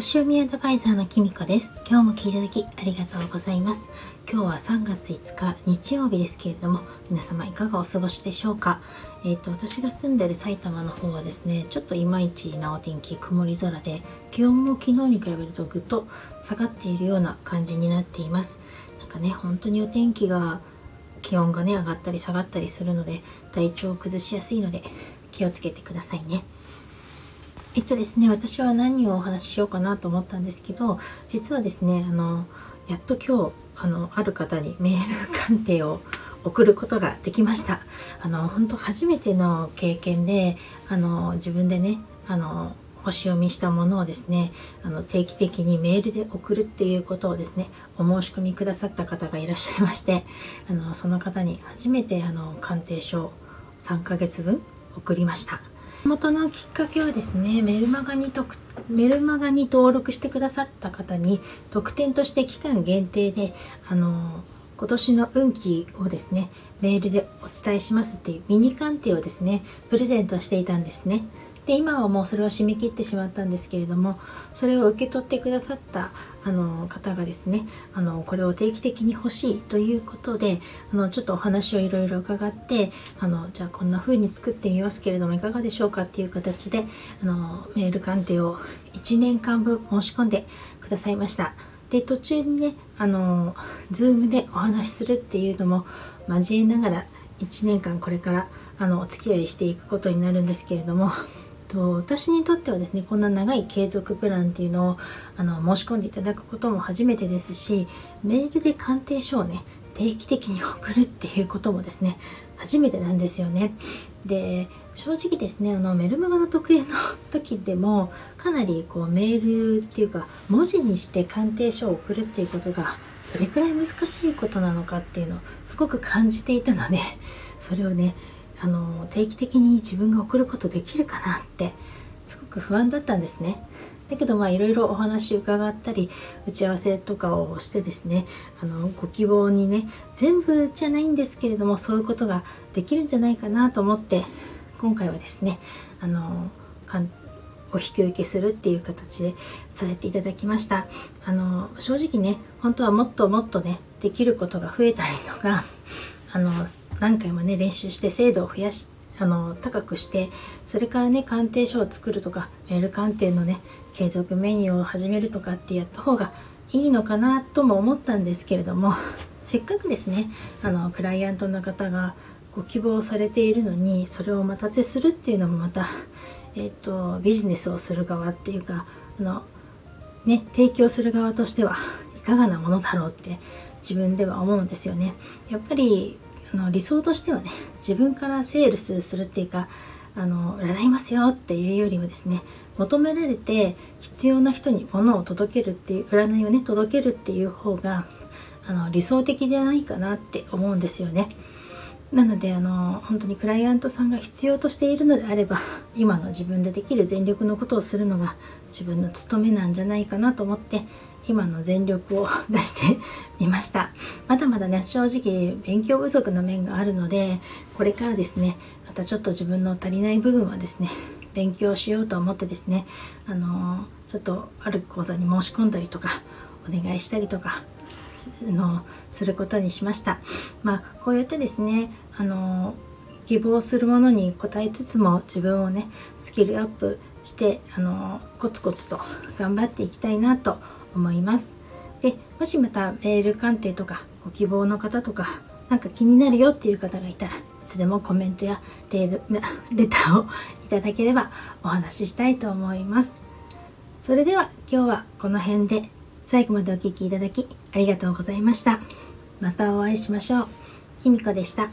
星読みアドバイザーのきみこです。今日も聞いていただきありがとうございます。今日は3月5日日曜日ですけれども、皆様いかがお過ごしでしょうか？えっ、ー、と、私が住んでる埼玉の方はですね、ちょっといまいちなお天気、曇り空で、気温も昨日に比べるとぐっと下がっているような感じになっています。なんかね、本当にお天気が気温がね、上がったり下がったりするので、体調を崩しやすいので、気をつけてくださいね。えっとですね、私は何をお話ししようかなと思ったんですけど、実はですね、あの、やっと今日、あの、ある方にメール鑑定を送ることができました。あの、本当初めての経験で、あの、自分でね、あの、星読みしたものをですね、あの、定期的にメールで送るっていうことをですね、お申し込みくださった方がいらっしゃいまして、あの、その方に初めて、あの、鑑定書3ヶ月分送りました。元のきっかけはですねメルマガにメルマガに登録してくださった方に特典として期間限定であの今年の運気をですねメールでお伝えしますっていうミニ鑑定をですねプレゼントしていたんですね。で今はもうそれを締め切ってしまったんですけれどもそれを受け取ってくださったあの方がですねあのこれを定期的に欲しいということであのちょっとお話をいろいろ伺ってあのじゃあこんな風に作ってみますけれどもいかがでしょうかっていう形であのメール鑑定を1年間分申し込んでくださいました。で途中にねあの Zoom でお話しするっていうのも交えながら1年間これからあのお付き合いしていくことになるんですけれどもと私にとってはですねこんな長い継続プランっていうのをあの申し込んでいただくことも初めてですしメールで鑑定書をね定期的に送るっていうこともですね初めてなんですよね。で正直ですねあのメルマガの特演の 時でもかなりこうメールっていうか文字にして鑑定書を送るっていうことがどれくらい難しいことなのかっていうのをすごく感じていたのでそれをねあの定期的に自分が送ることできるかなってすごく不安だったんですね。だけどまあいろいろお話伺ったり打ち合わせとかをしてですねあのご希望にね全部じゃないんですけれどもそういうことができるんじゃないかなと思って今回はですねあのお引き受けするっていう形でさせていただきましたあの正直ね本当はもっともっとねできることが増えたりとかあの何回もね練習して精度を増やしあの高くしてそれからね鑑定書を作るとかメール鑑定のね継続メニューを始めるとかってやった方がいいのかなとも思ったんですけれども せっかくですねあのクライアントの方がご希望されているのにそれをお待たせするっていうのもまた、えっと、ビジネスをする側っていうかあの、ね、提供する側としてはいかがなものだろうって自分では思うんですよね。やっぱりあの理想としてはね自分からセールスするっていうかあの占いますよっていうよりもですね求められて必要な人に物を届けるっていう占いをね届けるっていう方があの理想的ではないかなって思うんですよね。なのであの本当にクライアントさんが必要としているのであれば今の自分でできる全力のことをするのが自分の務めなんじゃないかなと思って今の全力を出して みましたまだまだね正直勉強不足の面があるのでこれからですねまたちょっと自分の足りない部分はですね勉強しようと思ってですねあのちょっとある講座に申し込んだりとかお願いしたりとかのすることにしました。まあ、こうやってですねあの希望するものに応えつつも自分をねスキルアップしてあのコツコツと頑張っていきたいなと思います。でもしまたメール鑑定とかご希望の方とか何か気になるよっていう方がいたらいつでもコメントやレールレターをいただければお話ししたいと思います。それでは今日はこの辺で最後までお聴きいただきありがとうございました。またお会いしましょう。きみこでした。